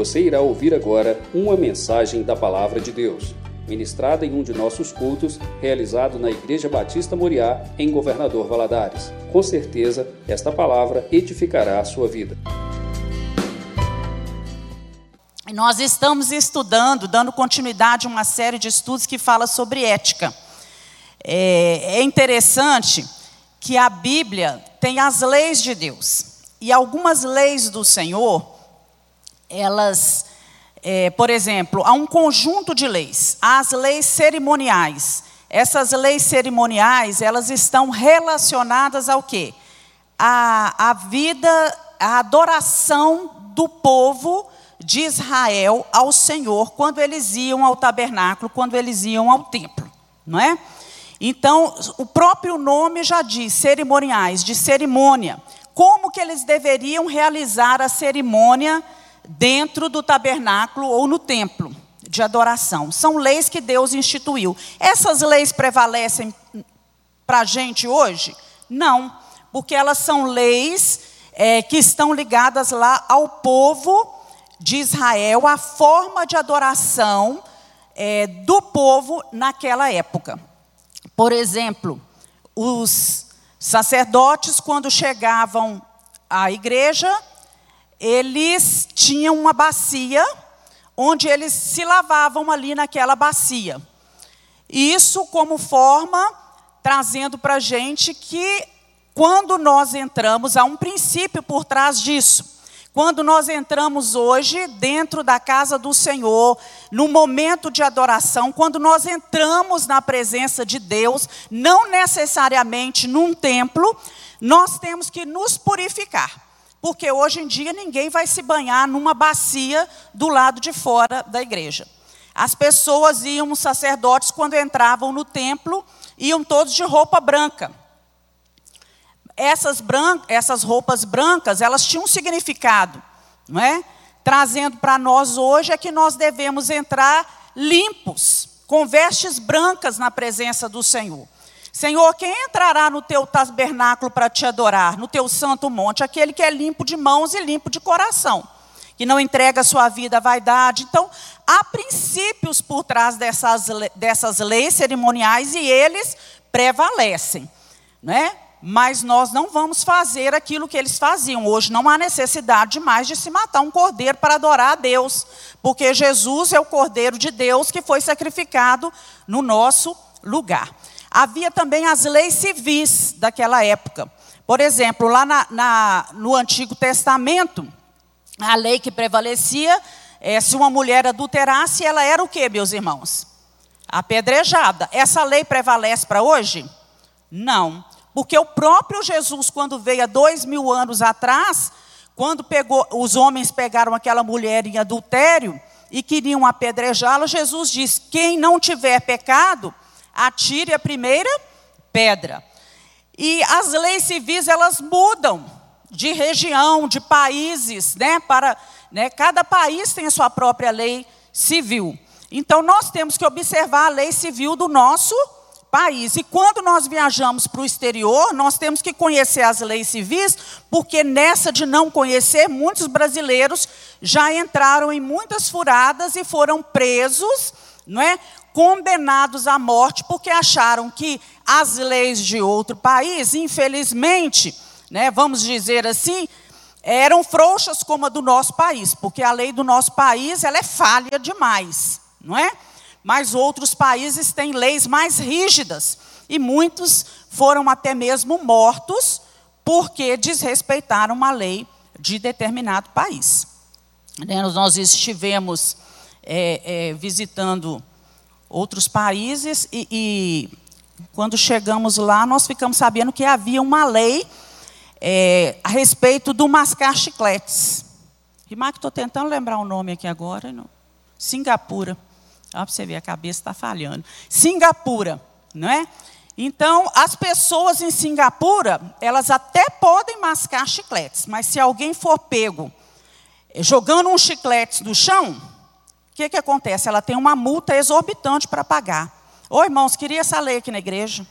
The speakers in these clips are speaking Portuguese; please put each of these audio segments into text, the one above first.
Você irá ouvir agora uma mensagem da Palavra de Deus, ministrada em um de nossos cultos, realizado na Igreja Batista Moriá, em Governador Valadares. Com certeza, esta palavra edificará a sua vida. Nós estamos estudando, dando continuidade a uma série de estudos que fala sobre ética. É, é interessante que a Bíblia tem as leis de Deus. E algumas leis do Senhor, elas, é, por exemplo, há um conjunto de leis. As leis cerimoniais. Essas leis cerimoniais, elas estão relacionadas ao quê? A, a vida, a adoração do povo de Israel ao Senhor quando eles iam ao tabernáculo, quando eles iam ao templo, não é? Então, o próprio nome já diz, cerimoniais, de cerimônia. Como que eles deveriam realizar a cerimônia dentro do tabernáculo ou no templo de adoração? São leis que Deus instituiu. Essas leis prevalecem para a gente hoje? Não, porque elas são leis é, que estão ligadas lá ao povo de Israel, a forma de adoração é, do povo naquela época. Por exemplo, os sacerdotes, quando chegavam à igreja, eles tinham uma bacia onde eles se lavavam ali naquela bacia. Isso como forma, trazendo para a gente que quando nós entramos, há um princípio por trás disso. Quando nós entramos hoje dentro da casa do Senhor, no momento de adoração, quando nós entramos na presença de Deus, não necessariamente num templo, nós temos que nos purificar. Porque hoje em dia ninguém vai se banhar numa bacia do lado de fora da igreja. As pessoas iam, os sacerdotes, quando entravam no templo, iam todos de roupa branca essas, bran essas roupas brancas, elas tinham um significado, não é? Trazendo para nós hoje é que nós devemos entrar limpos, com vestes brancas na presença do Senhor. Senhor, quem entrará no teu tabernáculo para te adorar, no teu santo monte? Aquele que é limpo de mãos e limpo de coração, que não entrega sua vida à vaidade. Então, há princípios por trás dessas, dessas leis cerimoniais e eles prevalecem. Não é? mas nós não vamos fazer aquilo que eles faziam. Hoje não há necessidade mais de se matar um cordeiro para adorar a Deus, porque Jesus é o cordeiro de Deus que foi sacrificado no nosso lugar. Havia também as leis civis daquela época. Por exemplo, lá na, na, no Antigo Testamento, a lei que prevalecia é se uma mulher adulterasse, ela era o que, meus irmãos? Apedrejada. Essa lei prevalece para hoje? Não. Porque o próprio Jesus, quando veio há dois mil anos atrás, quando pegou, os homens pegaram aquela mulher em adultério e queriam apedrejá-la, Jesus disse: quem não tiver pecado, atire a primeira pedra. E as leis civis elas mudam de região, de países, né? Para, né, cada país tem a sua própria lei civil. Então nós temos que observar a lei civil do nosso país. E quando nós viajamos para o exterior, nós temos que conhecer as leis civis, porque nessa de não conhecer, muitos brasileiros já entraram em muitas furadas e foram presos, não é? Condenados à morte, porque acharam que as leis de outro país, infelizmente, né, vamos dizer assim, eram frouxas como a do nosso país, porque a lei do nosso país ela é falha demais, não é? mas outros países têm leis mais rígidas e muitos foram até mesmo mortos porque desrespeitaram uma lei de determinado país. Né, nós estivemos é, é, visitando outros países e, e, quando chegamos lá nós ficamos sabendo que havia uma lei é, a respeito do mascar chicletes. Rimac, estou tentando lembrar o nome aqui agora. Não. Singapura. Olha para você ver, a cabeça está falhando. Singapura, não é? Então, as pessoas em Singapura, elas até podem mascar chicletes, mas se alguém for pego eh, jogando um chiclete no chão, que, que acontece? Ela tem uma multa exorbitante para pagar. Ô irmãos, queria essa lei aqui na igreja.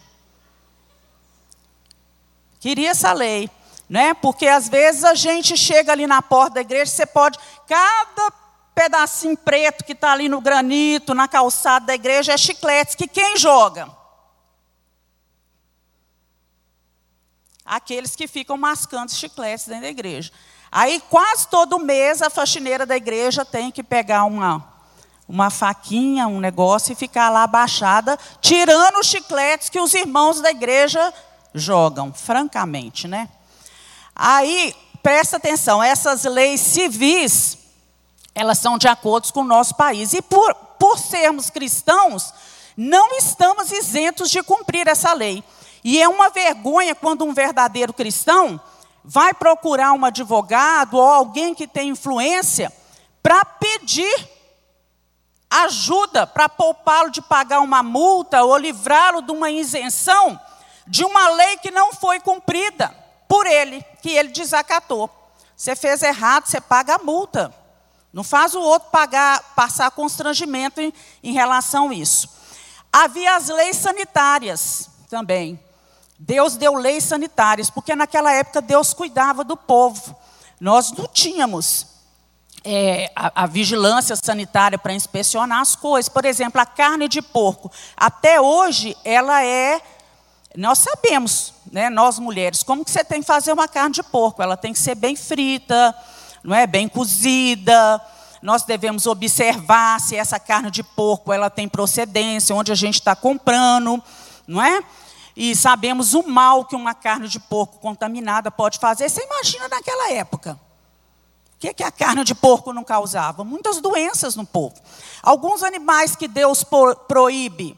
Queria essa lei, né? Porque às vezes a gente chega ali na porta da igreja, você pode, cada pedacinho preto que está ali no granito, na calçada da igreja, é chicletes que quem joga? Aqueles que ficam mascando chicletes dentro da igreja. Aí, quase todo mês, a faxineira da igreja tem que pegar uma, uma faquinha, um negócio, e ficar lá abaixada, tirando os chicletes que os irmãos da igreja jogam, francamente, né? Aí, presta atenção, essas leis civis, elas são de acordo com o nosso país. E por, por sermos cristãos, não estamos isentos de cumprir essa lei. E é uma vergonha quando um verdadeiro cristão vai procurar um advogado ou alguém que tem influência para pedir ajuda para poupá-lo de pagar uma multa ou livrá-lo de uma isenção de uma lei que não foi cumprida por ele, que ele desacatou. Você fez errado, você paga a multa. Não faz o outro pagar, passar constrangimento em, em relação a isso. Havia as leis sanitárias também. Deus deu leis sanitárias, porque naquela época Deus cuidava do povo. Nós não tínhamos é, a, a, vigilância sanitária para inspecionar as coisas. Por exemplo, a carne de porco. Até hoje, ela é. Nós sabemos, né, nós mulheres, como que você tem que fazer uma carne de porco. Ela tem que ser bem frita, não é? bem cozida. Nós devemos observar se essa carne de porco ela tem procedência, onde a gente está comprando, não é? e sabemos o mal que uma carne de porco contaminada pode fazer. Você imagina naquela época. O que, que a carne de porco não causava? Muitas doenças no povo. Alguns animais que Deus proíbe,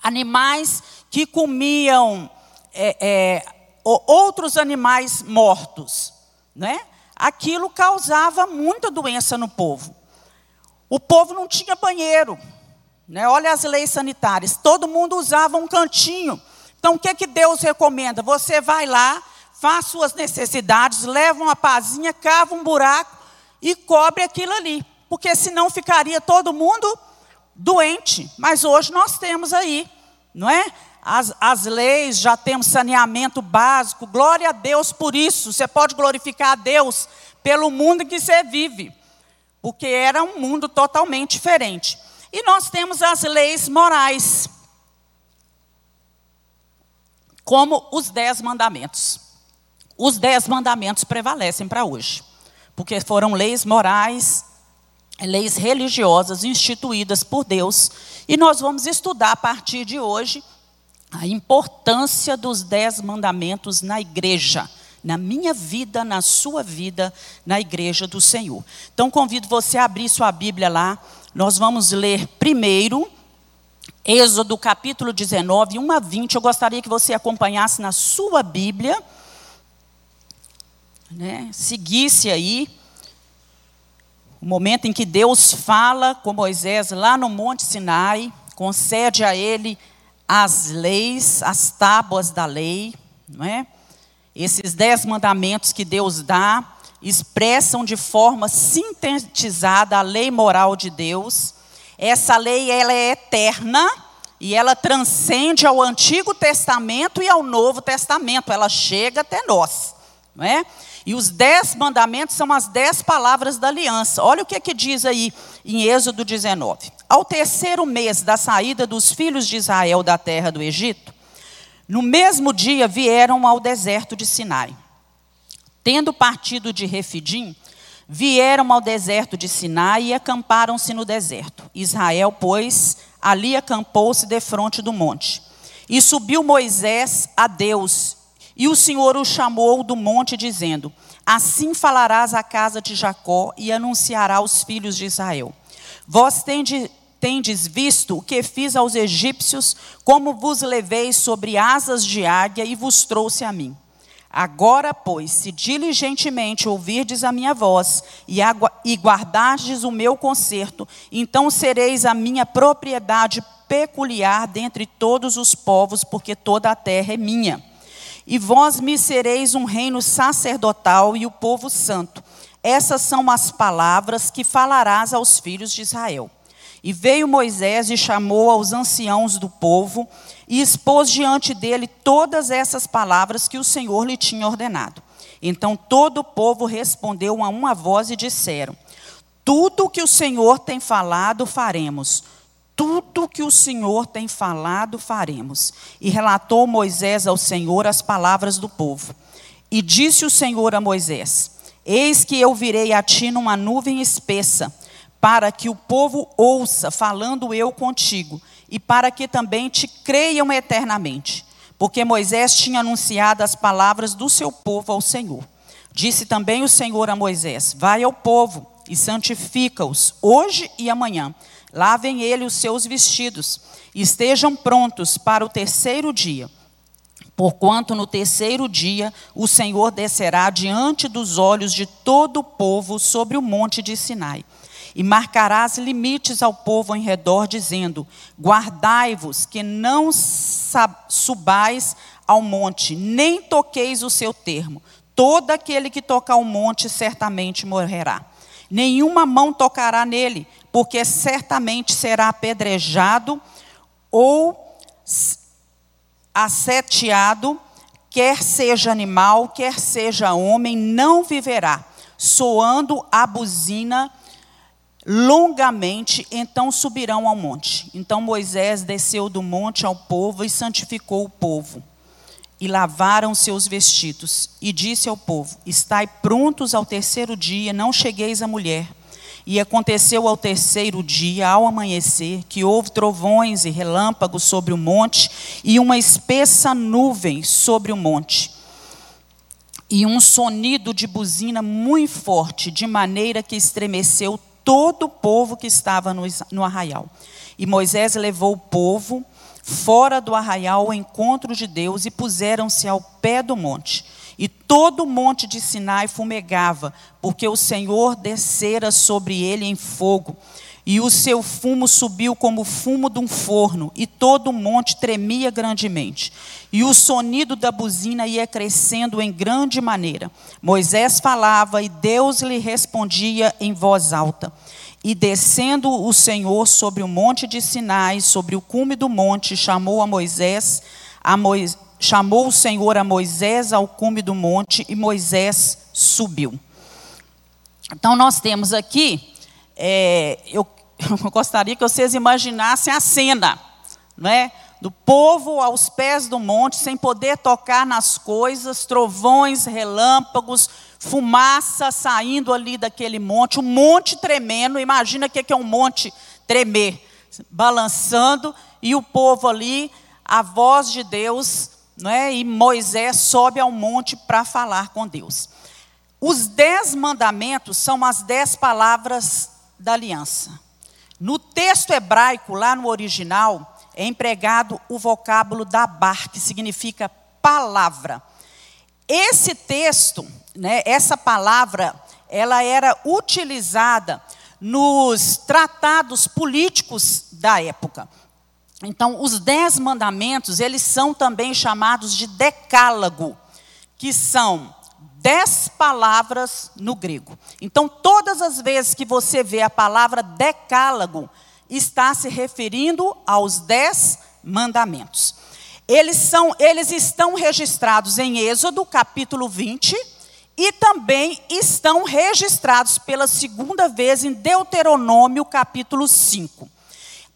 animais que comiam é, é, outros animais mortos, né? aquilo causava muita doença no povo. O povo não tinha banheiro. Né? Olha as leis sanitárias. Todo mundo usava um cantinho então, o que, que Deus recomenda? Você vai lá, faz suas necessidades, leva uma pazinha, cava um buraco e cobre aquilo ali. Porque senão ficaria todo mundo doente. Mas hoje nós temos aí, não é? As, as leis, já temos saneamento básico. Glória a Deus por isso. Você pode glorificar a Deus pelo mundo que você vive. Porque era um mundo totalmente diferente. E nós temos as leis morais como os dez mandamentos. Os dez mandamentos prevalecem para hoje, porque foram leis morais, leis religiosas instituídas por Deus, e nós vamos estudar a partir de hoje a importância dos dez mandamentos na igreja, na minha vida, na sua vida, na igreja do Senhor. Então convido você a abrir sua Bíblia lá. Nós vamos ler primeiro Êxodo capítulo 19, 1 a 20. Eu gostaria que você acompanhasse na sua Bíblia, né, seguisse aí o momento em que Deus fala com Moisés lá no Monte Sinai, concede a ele as leis, as tábuas da lei, não é? Esses dez mandamentos que Deus dá expressam de forma sintetizada a lei moral de Deus essa lei ela é eterna e ela transcende ao Antigo Testamento e ao Novo Testamento. Ela chega até nós, não é? E os dez mandamentos são as dez palavras da aliança. Olha o que, é que diz aí em Êxodo 19. Ao terceiro mês da saída dos filhos de Israel da terra do Egito, no mesmo dia vieram ao deserto de Sinai. Tendo partido de Refidim, Vieram ao deserto de Sinai e acamparam-se no deserto. Israel, pois, ali acampou-se defronte do monte. E subiu Moisés a Deus, e o Senhor o chamou do monte, dizendo: Assim falarás à casa de Jacó e anunciará aos filhos de Israel: Vós tendes, tendes visto o que fiz aos egípcios, como vos levei sobre asas de águia e vos trouxe a mim. Agora, pois, se diligentemente ouvirdes a minha voz e guardardes o meu conserto, então sereis a minha propriedade peculiar dentre todos os povos, porque toda a terra é minha. E vós me sereis um reino sacerdotal e o povo santo. Essas são as palavras que falarás aos filhos de Israel. E veio Moisés e chamou aos anciãos do povo e expôs diante dele todas essas palavras que o Senhor lhe tinha ordenado. Então todo o povo respondeu a uma voz e disseram: Tudo que o Senhor tem falado, faremos. Tudo que o Senhor tem falado, faremos. E relatou Moisés ao Senhor as palavras do povo. E disse o Senhor a Moisés: Eis que eu virei a ti numa nuvem espessa, para que o povo ouça, falando eu contigo, e para que também te creiam eternamente. Porque Moisés tinha anunciado as palavras do seu povo ao Senhor. Disse também o Senhor a Moisés: Vai ao povo e santifica-os hoje e amanhã. Lavem ele os seus vestidos e estejam prontos para o terceiro dia. Porquanto no terceiro dia o Senhor descerá diante dos olhos de todo o povo sobre o monte de Sinai. E marcarás limites ao povo em redor, dizendo: Guardai-vos, que não subais ao monte, nem toqueis o seu termo. Todo aquele que tocar o monte certamente morrerá nenhuma mão tocará nele, porque certamente será apedrejado ou asseteado, quer seja animal, quer seja homem, não viverá, soando a buzina longamente, então subirão ao monte. Então Moisés desceu do monte ao povo e santificou o povo e lavaram seus vestidos. E disse ao povo: Estai prontos ao terceiro dia, não chegueis à mulher. E aconteceu ao terceiro dia, ao amanhecer, que houve trovões e relâmpagos sobre o monte, e uma espessa nuvem sobre o monte. E um sonido de buzina muito forte, de maneira que estremeceu todo o povo que estava no, no arraial. E Moisés levou o povo fora do arraial ao encontro de Deus e puseram-se ao pé do monte. E todo o monte de Sinai fumegava, porque o Senhor descera sobre ele em fogo. E o seu fumo subiu como o fumo de um forno, e todo o monte tremia grandemente. E o sonido da buzina ia crescendo em grande maneira. Moisés falava e Deus lhe respondia em voz alta. E descendo o Senhor sobre o monte de Sinai, sobre o cume do monte, chamou a Moisés, a chamou o Senhor a Moisés ao cume do monte e Moisés subiu. Então nós temos aqui, é, eu, eu, gostaria que vocês imaginassem a cena, não é? Do povo aos pés do monte, sem poder tocar nas coisas, trovões, relâmpagos, fumaça saindo ali daquele monte, um monte tremendo. Imagina o que é um monte tremer, balançando, e o povo ali, a voz de Deus, não é? e Moisés sobe ao monte para falar com Deus. Os dez mandamentos são as dez palavras da aliança. No texto hebraico, lá no original, é empregado o vocábulo dabar, que significa palavra. Esse texto, né, essa palavra, ela era utilizada nos tratados políticos da época. Então, os dez mandamentos, eles são também chamados de decálago, que são dez palavras no grego. Então, todas as vezes que você vê a palavra decálago, está se referindo aos dez mandamentos. Eles, são, eles estão registrados em Êxodo, capítulo 20, e também estão registrados pela segunda vez em Deuteronômio, capítulo 5.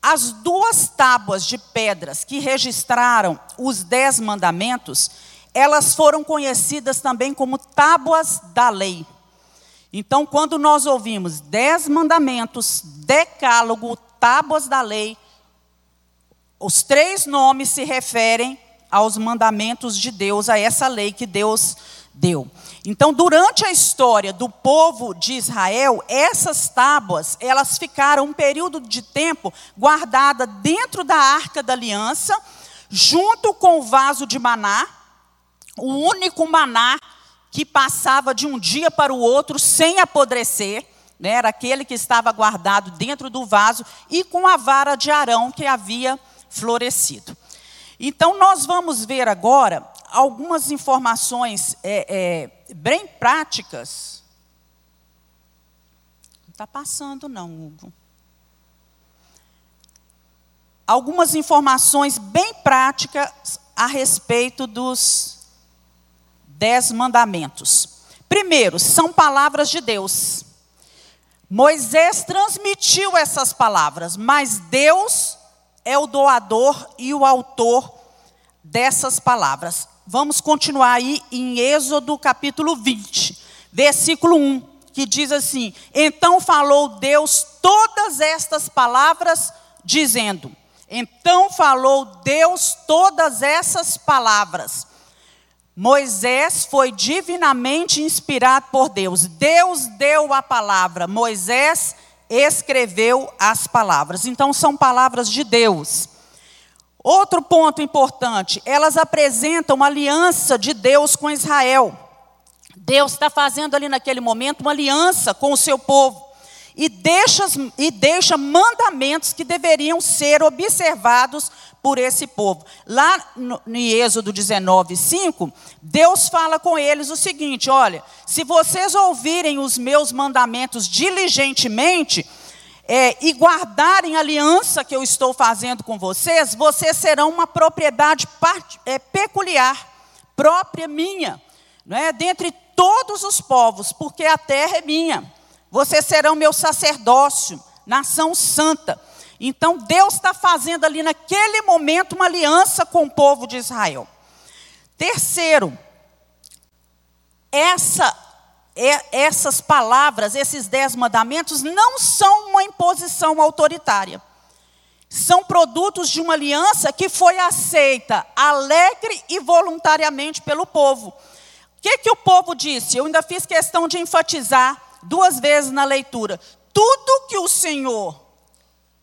As duas tábuas de pedras que registraram os dez mandamentos, elas foram conhecidas também como tábuas da lei. Então, quando nós ouvimos dez mandamentos, decálogo, tábuas da lei, os três nomes se referem aos mandamentos de Deus, a essa lei que Deus deu. Então, durante a história do povo de Israel, essas tábuas, elas ficaram um período de tempo guardada dentro da Arca da Aliança, junto com o vaso de maná, o único maná que passava de um dia para o outro sem apodrecer, né, era aquele que estava guardado dentro do vaso, e com a vara de Arão que havia florescido. Então, nós vamos ver agora algumas informações é, é, bem práticas. Não está passando, não, Hugo. Algumas informações bem práticas a respeito dos dez mandamentos. Primeiro, são palavras de Deus. Moisés transmitiu essas palavras, mas Deus é o doador e o autor dessas palavras. Vamos continuar aí em Êxodo capítulo 20, versículo 1, que diz assim: Então falou Deus todas estas palavras, dizendo: Então falou Deus todas essas palavras. Moisés foi divinamente inspirado por Deus. Deus deu a palavra, Moisés escreveu as palavras. Então são palavras de Deus. Outro ponto importante, elas apresentam uma aliança de Deus com Israel. Deus está fazendo ali naquele momento uma aliança com o seu povo e deixa, e deixa mandamentos que deveriam ser observados por esse povo. Lá no, Êxodo 19, 5, Deus fala com eles o seguinte: olha, se vocês ouvirem os meus mandamentos diligentemente, é, e guardarem a aliança que eu estou fazendo com vocês, vocês serão uma propriedade part, é, peculiar, própria minha, não é? dentre todos os povos, porque a terra é minha. Vocês serão meu sacerdócio, nação santa. Então Deus está fazendo ali naquele momento uma aliança com o povo de Israel. Terceiro, essa, essas palavras, esses dez mandamentos, não são uma imposição autoritária. São produtos de uma aliança que foi aceita alegre e voluntariamente pelo povo. O que, que o povo disse? Eu ainda fiz questão de enfatizar duas vezes na leitura. Tudo que o Senhor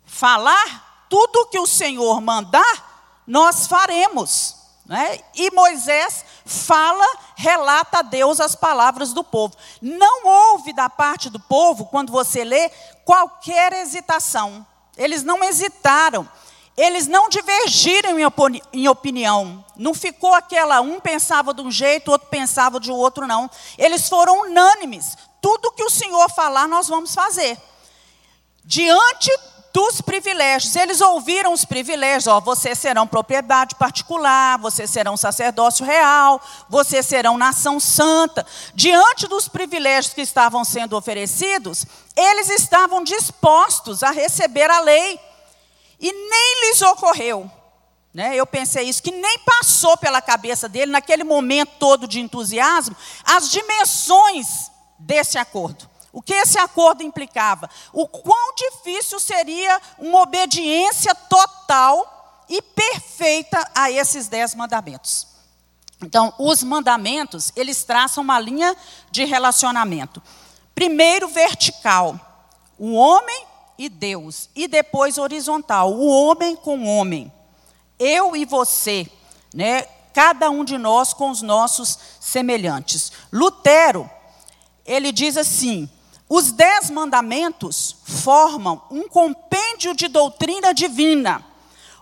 falar, tudo que o Senhor mandar, nós faremos. Né? E Moisés fala, relata a Deus as palavras do povo. Não houve da parte do povo, quando você lê, qualquer hesitação. Eles não hesitaram. Eles não divergiram em, em opinião. Não ficou aquela, um pensava de um jeito, outro pensava de outro, não. Eles foram unânimes tudo que o Senhor falar, nós vamos fazer. Diante dos privilégios, eles ouviram os privilégios, ó, vocês serão propriedade particular, vocês serão sacerdócio real, vocês serão nação santa. Diante dos privilégios que estavam sendo oferecidos, eles estavam dispostos a receber a lei. E nem lhes ocorreu né? Eu pensei isso, que nem passou pela cabeça dele, naquele momento todo de entusiasmo, as dimensões desse acordo. O que esse acordo implicava? O quão difícil seria uma obediência total e perfeita a esses dez mandamentos. Então, os mandamentos, eles traçam uma linha de relacionamento. Primeiro, vertical, o homem e Deus. E depois, horizontal, o homem com o homem. Eu e você, né? cada um de nós com os nossos semelhantes. Lutero ele diz assim: os dez mandamentos formam um compêndio de doutrina divina,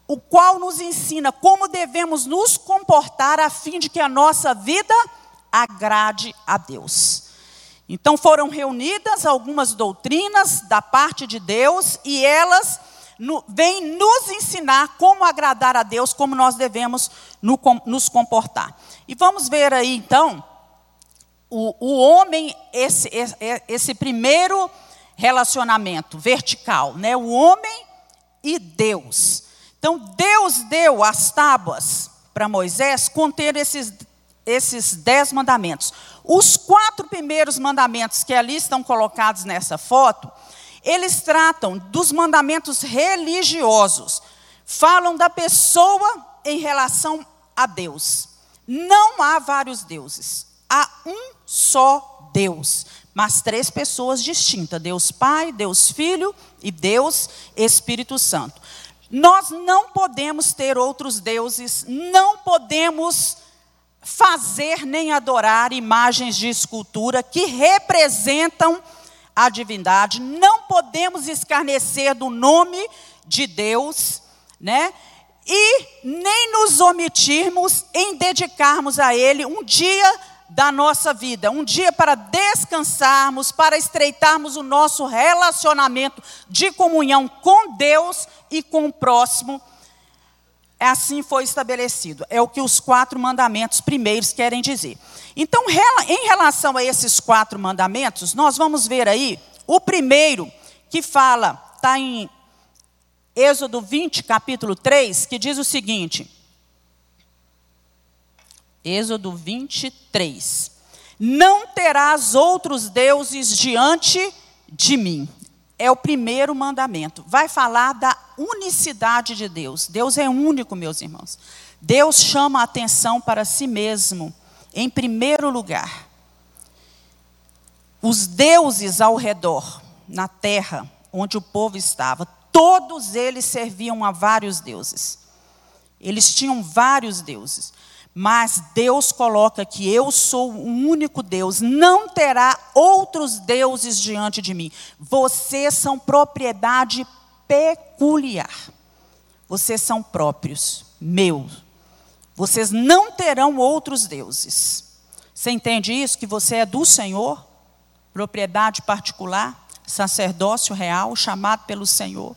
o qual nos ensina como devemos nos comportar a fim de que a nossa vida agrade a Deus. Então foram reunidas algumas doutrinas da parte de Deus e elas no, vêm nos ensinar como agradar a Deus, como nós devemos no, nos comportar. E vamos ver aí então o, o homem, esse, esse, esse primeiro relacionamento vertical, né? o homem e Deus. Então, Deus deu as tábuas para Moisés conter esses, esses dez mandamentos. Os quatro primeiros mandamentos que ali estão colocados nessa foto, eles tratam dos mandamentos religiosos, falam da pessoa em relação a Deus. Não há vários deuses, há um só Deus, mas três pessoas distintas: Deus Pai, Deus Filho e Deus Espírito Santo. Nós não podemos ter outros deuses, não podemos fazer nem adorar imagens de escultura que representam a divindade, não podemos escarnecer do nome de Deus, né? E nem nos omitirmos em dedicarmos a Ele um dia da nossa vida, um dia para descansarmos, para estreitarmos o nosso relacionamento de comunhão com Deus e com o próximo. É assim foi estabelecido. É o que os quatro mandamentos primeiros querem dizer. Então, em relação a esses quatro mandamentos, nós vamos ver aí O primeiro, que fala, está em Êxodo 20, capítulo 3, que diz o seguinte. Êxodo 23. Não terás outros deuses diante de mim. É o primeiro mandamento. Vai falar da unicidade de Deus. Deus é único, meus irmãos. Deus chama a atenção para si mesmo, em primeiro lugar. Os deuses ao redor, na terra onde o povo estava, todos eles serviam a vários deuses. Eles tinham vários deuses. Mas Deus coloca que eu sou o único Deus, não terá outros deuses diante de mim. Vocês são propriedade peculiar. Vocês são próprios, meus. Vocês não terão outros deuses. Você entende isso? Que você é do Senhor, propriedade particular, sacerdócio real, chamado pelo Senhor.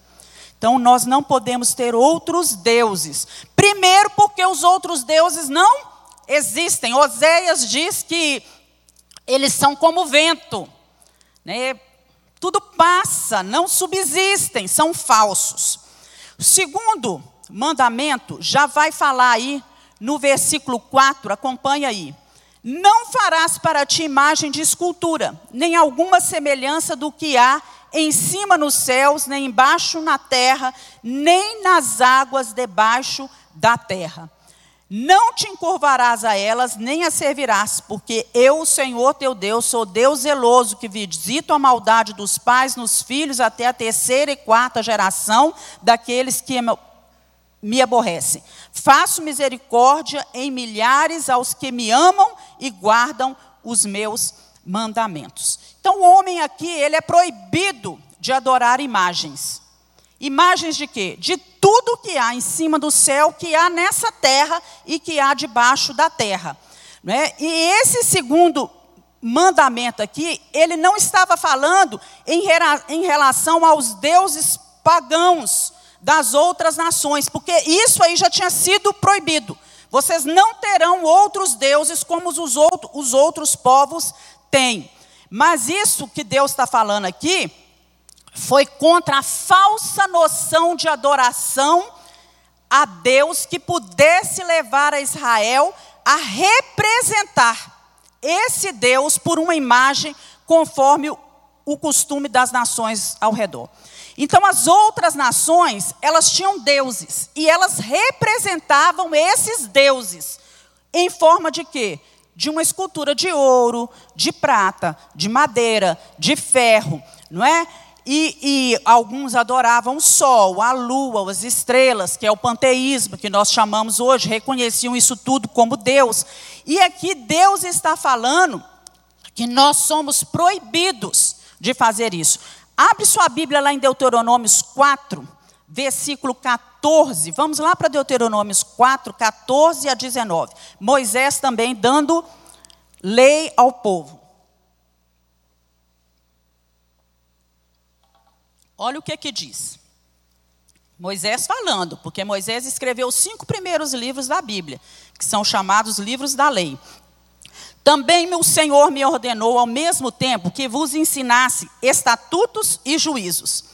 Então nós não podemos ter outros deuses. Primeiro, porque os outros deuses não existem. Oséias diz que eles são como vento, né? tudo passa, não subsistem, são falsos. Segundo mandamento já vai falar aí no versículo 4, acompanha aí. Não farás para ti imagem de escultura, nem alguma semelhança do que há em cima nos céus, nem embaixo na terra, nem nas águas debaixo da terra. Não te encurvarás a elas, nem as servirás, porque eu, o Senhor teu Deus, sou Deus zeloso, que visito a maldade dos pais nos filhos até a terceira e quarta geração daqueles que me aborrecem. Faço misericórdia em milhares aos que me amam e guardam os meus mandamentos. Então, o homem aqui, ele é proibido de adorar imagens. Imagens de quê? De tudo que há em cima do céu, que há nessa terra e que há debaixo da terra. Né? E esse segundo mandamento aqui, ele não estava falando em, em relação aos deuses pagãos das outras nações, porque isso aí já tinha sido proibido. Vocês não terão outros deuses como os, outro, os outros povos tem. Mas isso que Deus está falando aqui foi contra a falsa noção de adoração a Deus que pudesse levar a Israel a representar esse Deus por uma imagem conforme o costume das nações ao redor. Então as outras nações, elas tinham deuses e elas representavam esses deuses em forma de quê? De uma escultura de ouro, de prata, de madeira, de ferro, não é? E, e, alguns adoravam o sol, a lua, as estrelas, que é o panteísmo que nós chamamos hoje, reconheciam isso tudo como Deus. E aqui Deus está falando que nós somos proibidos de fazer isso. Abre sua Bíblia lá em Deuteronômios 4, versículo 14. Vamos lá para Deuteronômios 4, 14 a 19. Moisés também dando lei ao povo. Olha o que que diz. Moisés falando, porque Moisés escreveu os cinco primeiros livros da Bíblia, que são chamados livros da lei. Também o Senhor me ordenou ao mesmo tempo que vos ensinasse estatutos e juízos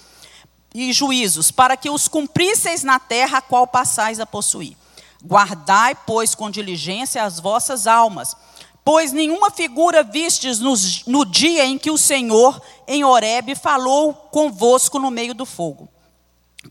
e juízos, para que os cumprisseis na terra a qual passais a possuir. Guardai, pois, com diligência as vossas almas, pois nenhuma figura vistes no, dia em que o Senhor, em Horebe, falou convosco no meio do fogo,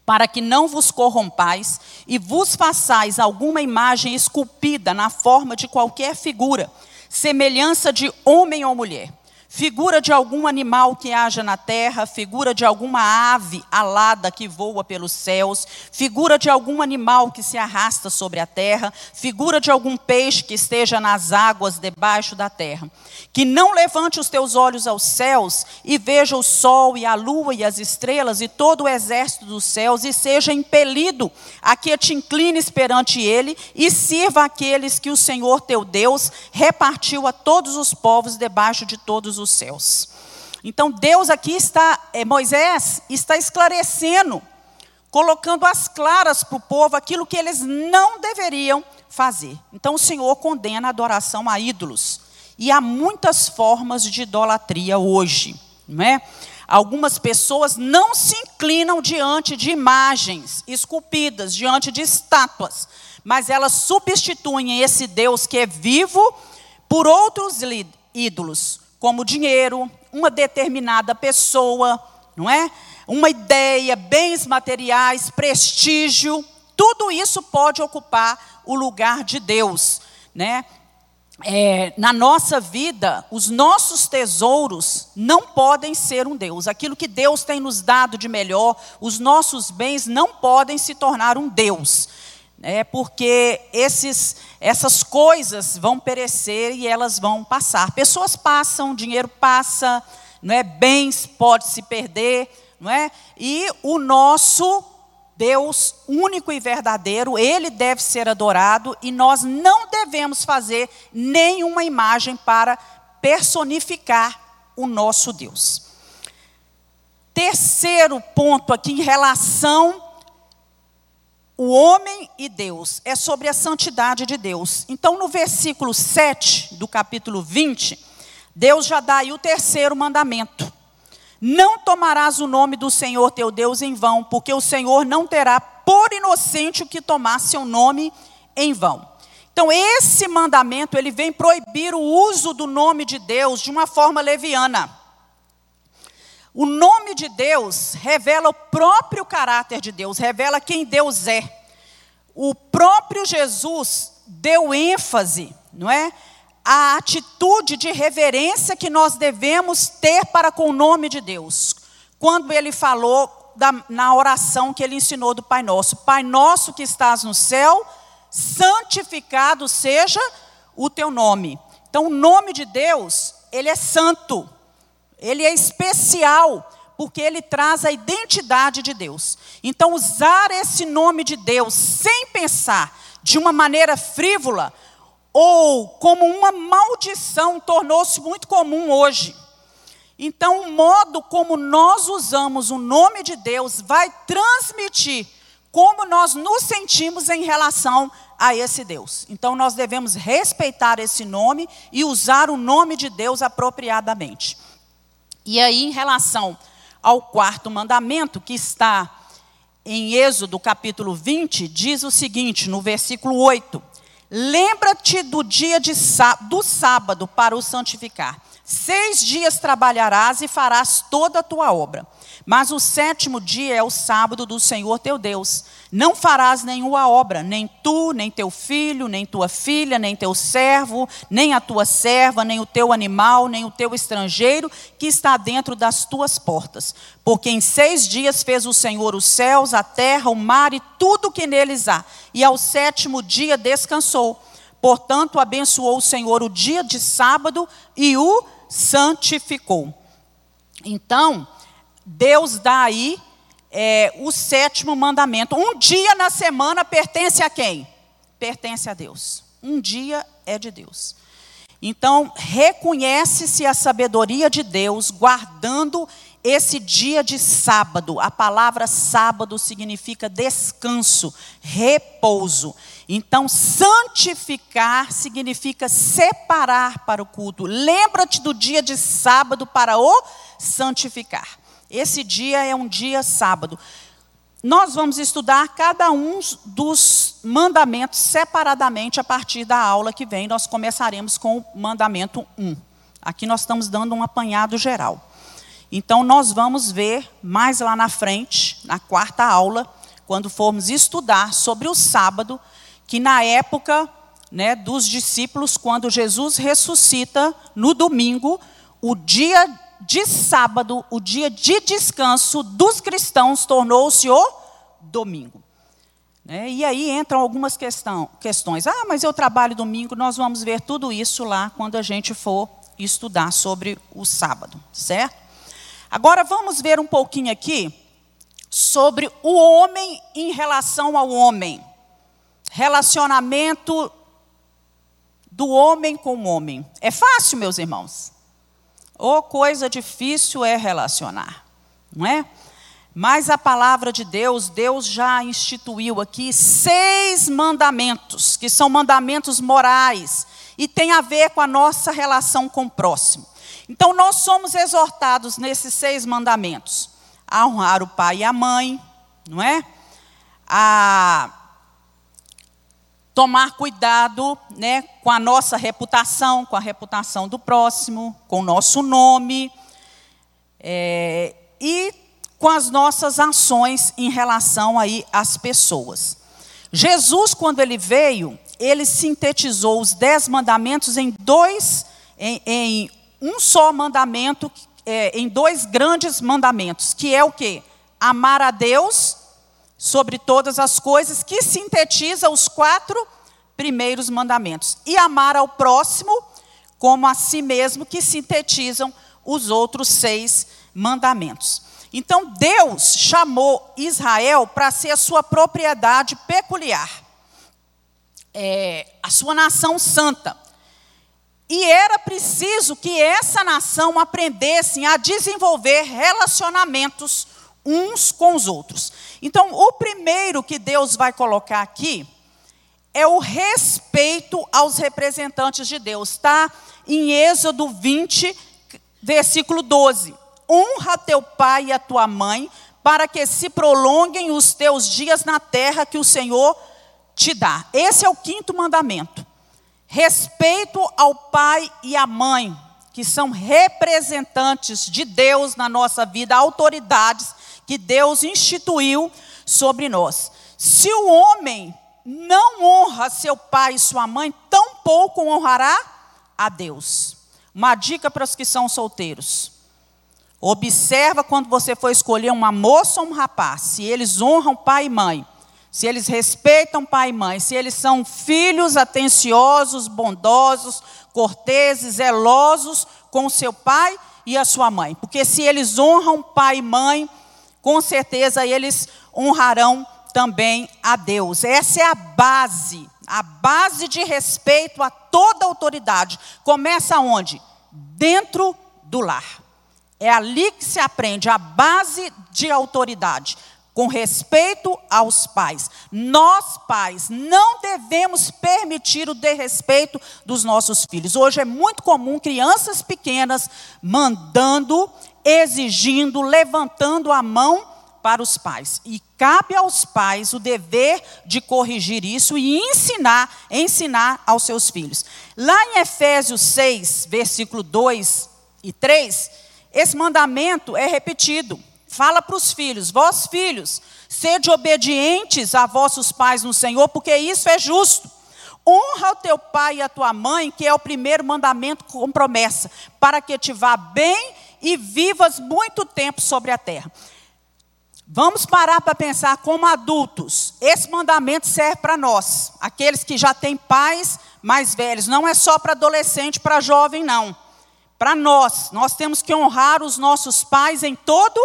para que não vos corrompais e vos façais alguma imagem esculpida na forma de qualquer figura, semelhança de homem ou mulher figura de algum animal que haja na terra, figura de alguma ave alada que voa pelos céus, figura de algum animal que se arrasta sobre a terra, figura de algum peixe que esteja nas águas debaixo da terra. Que não levante os teus olhos aos céus e veja o sol e a lua e as estrelas e todo o exército dos céus e seja impelido a que te inclines perante ele e sirva aqueles que o Senhor teu Deus repartiu a todos os povos debaixo de todos os céus. Então Deus aqui está, é, Moisés está esclarecendo, colocando às claras para o povo aquilo que eles não deveriam fazer. Então o Senhor condena a adoração a ídolos. E há muitas formas de idolatria hoje, não é? Algumas pessoas não se inclinam diante de imagens esculpidas, diante de estátuas, mas elas substituem esse Deus que é vivo por outros ídolos, como dinheiro, uma determinada pessoa, não é? Uma ideia, bens materiais, prestígio, tudo isso pode ocupar o lugar de Deus, né? é, na nossa vida, os nossos tesouros não podem ser um Deus. Aquilo que Deus tem nos dado de melhor, os nossos bens não podem se tornar um Deus. É porque esses, essas coisas vão perecer e elas vão passar. Pessoas passam, dinheiro passa, não é? bens pode se perder, não é? E o nosso Deus único e verdadeiro, ele deve ser adorado e nós não devemos fazer nenhuma imagem para personificar o nosso Deus. Terceiro ponto aqui em relação o homem e Deus, é sobre a santidade de Deus. Então, no versículo 7 do capítulo 20, Deus já dá aí o terceiro mandamento. Não tomarás o nome do Senhor teu Deus em vão, porque o Senhor não terá por inocente o que tomar seu nome em vão. Então, esse mandamento, ele vem proibir o uso do nome de Deus de uma forma leviana. O nome de Deus revela o próprio caráter de Deus, revela quem Deus é. O próprio Jesus deu ênfase, não é? a atitude de reverência que nós devemos ter para com o nome de Deus. Quando ele falou da, na oração que ele ensinou do Pai Nosso: Pai Nosso que estás no céu, santificado seja o teu nome. Então, o nome de Deus, ele é santo, ele é especial, porque ele traz a identidade de Deus. Então, usar esse nome de Deus sem pensar de uma maneira frívola, ou como uma maldição tornou-se muito comum hoje. Então, o modo como nós usamos o nome de Deus vai transmitir como nós nos sentimos em relação a esse Deus. Então, nós devemos respeitar esse nome e usar o nome de Deus apropriadamente. E aí, em relação ao quarto mandamento, que está em Êxodo capítulo 20, diz o seguinte, no versículo 8: Lembra-te do dia de, do sábado para o santificar. Seis dias trabalharás e farás toda a tua obra. Mas o sétimo dia é o sábado do Senhor teu Deus. Não farás nenhuma obra, nem tu, nem teu filho, nem tua filha, nem teu servo, nem a tua serva, nem o teu animal, nem o teu estrangeiro que está dentro das tuas portas. Porque em seis dias fez o Senhor os céus, a terra, o mar e tudo que neles há. E ao sétimo dia descansou. Portanto, abençoou o Senhor o dia de sábado e o santificou. Então, Deus dá aí é, o sétimo mandamento. Um dia na semana pertence a quem? Pertence a Deus. Um dia é de Deus. Então, reconhece-se a sabedoria de Deus, guardando esse dia de sábado. A palavra sábado significa descanso, repouso. Então, santificar significa separar para o culto. Lembra-te do dia de sábado para o santificar. Esse dia é um dia sábado. Nós vamos estudar cada um dos mandamentos separadamente a partir da aula que vem. Nós começaremos com o mandamento 1. Aqui nós estamos dando um apanhado geral. Então, nós vamos ver mais lá na frente, na quarta aula, quando formos estudar sobre o sábado, que na época né, dos discípulos, quando Jesus ressuscita no domingo, o dia de sábado, o dia de descanso dos cristãos, tornou-se o domingo. Né? E aí entram algumas questão, questões. Ah, mas eu trabalho domingo, nós vamos ver tudo isso lá quando a gente for estudar sobre o sábado, certo? Agora vamos ver um pouquinho aqui sobre o homem em relação ao homem. Relacionamento do homem com o homem. É fácil, meus irmãos? Ou coisa difícil é relacionar, não é? Mas a palavra de Deus, Deus já instituiu aqui seis mandamentos, que são mandamentos morais, e tem a ver com a nossa relação com o próximo. Então, nós somos exortados nesses seis mandamentos a honrar o pai e a mãe, não é? A tomar cuidado né, com a nossa reputação, com a reputação do próximo, com o nosso nome, é, e com as nossas ações em relação aí às pessoas. Jesus, quando ele veio, ele sintetizou os dez mandamentos em dois, em, em um só mandamento, é, em dois grandes mandamentos, que é o que? Amar a Deus sobre todas as coisas, que sintetiza os quatro primeiros mandamentos. E amar ao próximo como a si mesmo, que sintetizam os outros seis mandamentos. Então Deus chamou Israel para ser a sua propriedade peculiar, é, a sua nação santa. E era preciso que essa nação aprendesse a desenvolver relacionamentos uns com os outros. Então, o primeiro que Deus vai colocar aqui é o respeito aos representantes de Deus. Está em Êxodo 20, versículo 12 honra teu pai e a tua mãe, para que se prolonguem os teus dias na terra que o Senhor te dá. Esse é o quinto mandamento. Respeito ao pai e à mãe, que são representantes de Deus na nossa vida, autoridades que Deus instituiu sobre nós. Se o homem não honra seu pai e sua mãe, tampouco honrará a Deus. Uma dica para os que são solteiros. Observa quando você for escolher uma moça ou um rapaz, se eles honram pai e mãe, se eles respeitam pai e mãe, se eles são filhos atenciosos, bondosos, corteses, zelosos com seu pai e a sua mãe. Porque se eles honram pai e mãe, com certeza eles honrarão também a Deus. Essa é a base, a base de respeito a toda autoridade. Começa onde? Dentro do lar. É ali que se aprende a base de autoridade, com respeito aos pais. Nós, pais, não devemos permitir o desrespeito dos nossos filhos. Hoje é muito comum crianças pequenas mandando, exigindo, levantando a mão para os pais. E cabe aos pais o dever de corrigir isso e ensinar, ensinar aos seus filhos. Lá em Efésios 6, versículo 2 e 3, esse mandamento é repetido. Fala para os filhos: Vós, filhos, sede obedientes a vossos pais no Senhor, porque isso é justo. Honra o teu pai e a tua mãe, que é o primeiro mandamento com promessa, para que te vá bem e vivas muito tempo sobre a terra. Vamos parar para pensar como adultos. Esse mandamento serve para nós, aqueles que já têm pais mais velhos. Não é só para adolescente, para jovem, não para nós, nós temos que honrar os nossos pais em todo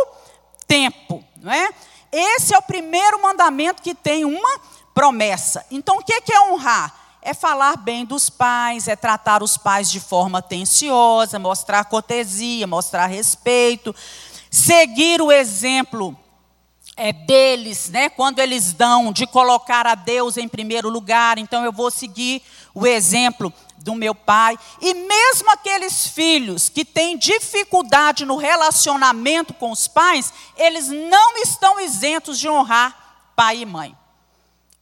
tempo, não é? Esse é o primeiro mandamento que tem uma promessa. Então, o que é honrar? É falar bem dos pais, é tratar os pais de forma atenciosa, mostrar cortesia, mostrar respeito, seguir o exemplo é, deles, né, quando eles dão de colocar a Deus em primeiro lugar, então eu vou seguir o exemplo do meu pai. E mesmo aqueles filhos que têm dificuldade no relacionamento com os pais, eles não estão isentos de honrar pai e mãe.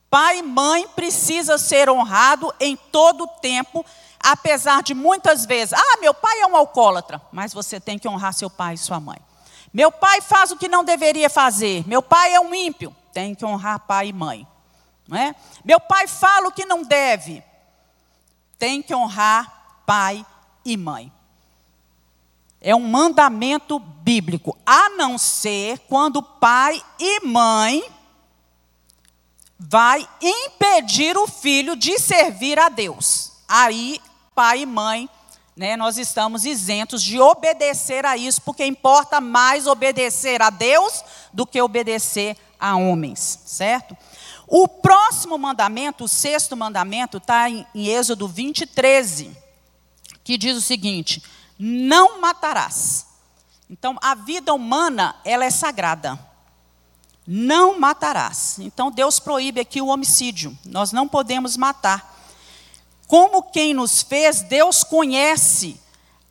Pai e mãe precisa ser honrado em todo o tempo, apesar de muitas vezes, ah, meu pai é um alcoólatra, mas você tem que honrar seu pai e sua mãe. Meu pai faz o que não deveria fazer. Meu pai é um ímpio. Tem que honrar pai e mãe. Não é? Meu pai fala o que não deve. Tem que honrar pai e mãe. É um mandamento bíblico, a não ser quando pai e mãe vai impedir o filho de servir a Deus. Aí pai e mãe né, nós estamos isentos de obedecer a isso, porque importa mais obedecer a Deus do que obedecer a homens, certo? O próximo mandamento, o sexto mandamento, está em, Êxodo 20, 13, que diz o seguinte: não matarás. Então, a vida humana, ela é sagrada. Não matarás. Então, Deus proíbe aqui o homicídio. Nós não podemos matar. Como quem nos fez, Deus conhece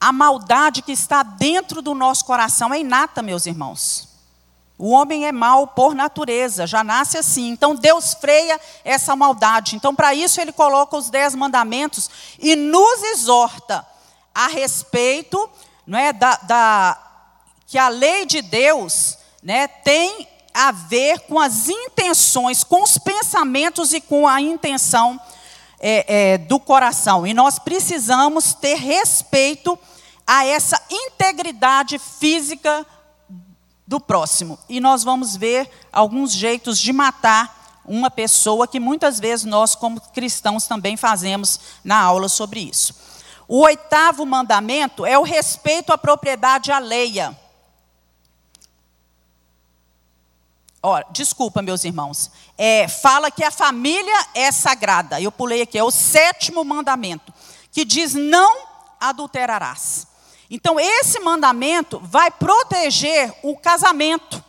a maldade que está dentro do nosso coração é inata, meus irmãos. O homem é mau por natureza, já nasce assim. Então Deus freia essa maldade. Então, para isso, Ele coloca os dez mandamentos e nos exorta a respeito não é, da, da que a lei de Deus né, tem a ver com as intenções, com os pensamentos e com a intenção é, é, do coração. E nós precisamos ter respeito a essa integridade física do próximo. E nós vamos ver alguns jeitos de matar uma pessoa que muitas vezes nós, como cristãos, também fazemos na aula sobre isso. O oitavo mandamento é o respeito à propriedade alheia. Ora, desculpa, meus irmãos. É, fala que a família é sagrada. Eu pulei aqui, é o sétimo mandamento, que diz: não adulterarás. Então, esse mandamento vai proteger o casamento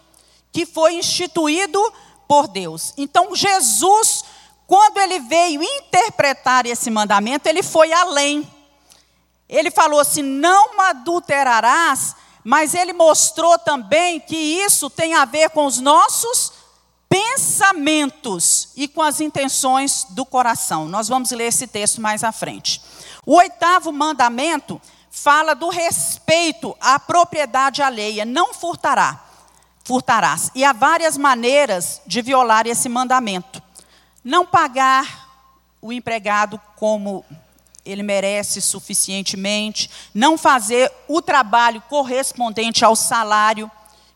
que foi instituído por Deus. Então, Jesus, quando ele veio interpretar esse mandamento, ele foi além. Ele falou assim: não adulterarás mas ele mostrou também que isso tem a ver com os nossos pensamentos e com as intenções do coração. Nós vamos ler esse texto mais à frente. O oitavo mandamento fala do respeito à propriedade alheia, não furtará, furtarás. E há várias maneiras de violar esse mandamento. Não pagar o empregado como ele merece suficientemente, não fazer o trabalho correspondente ao salário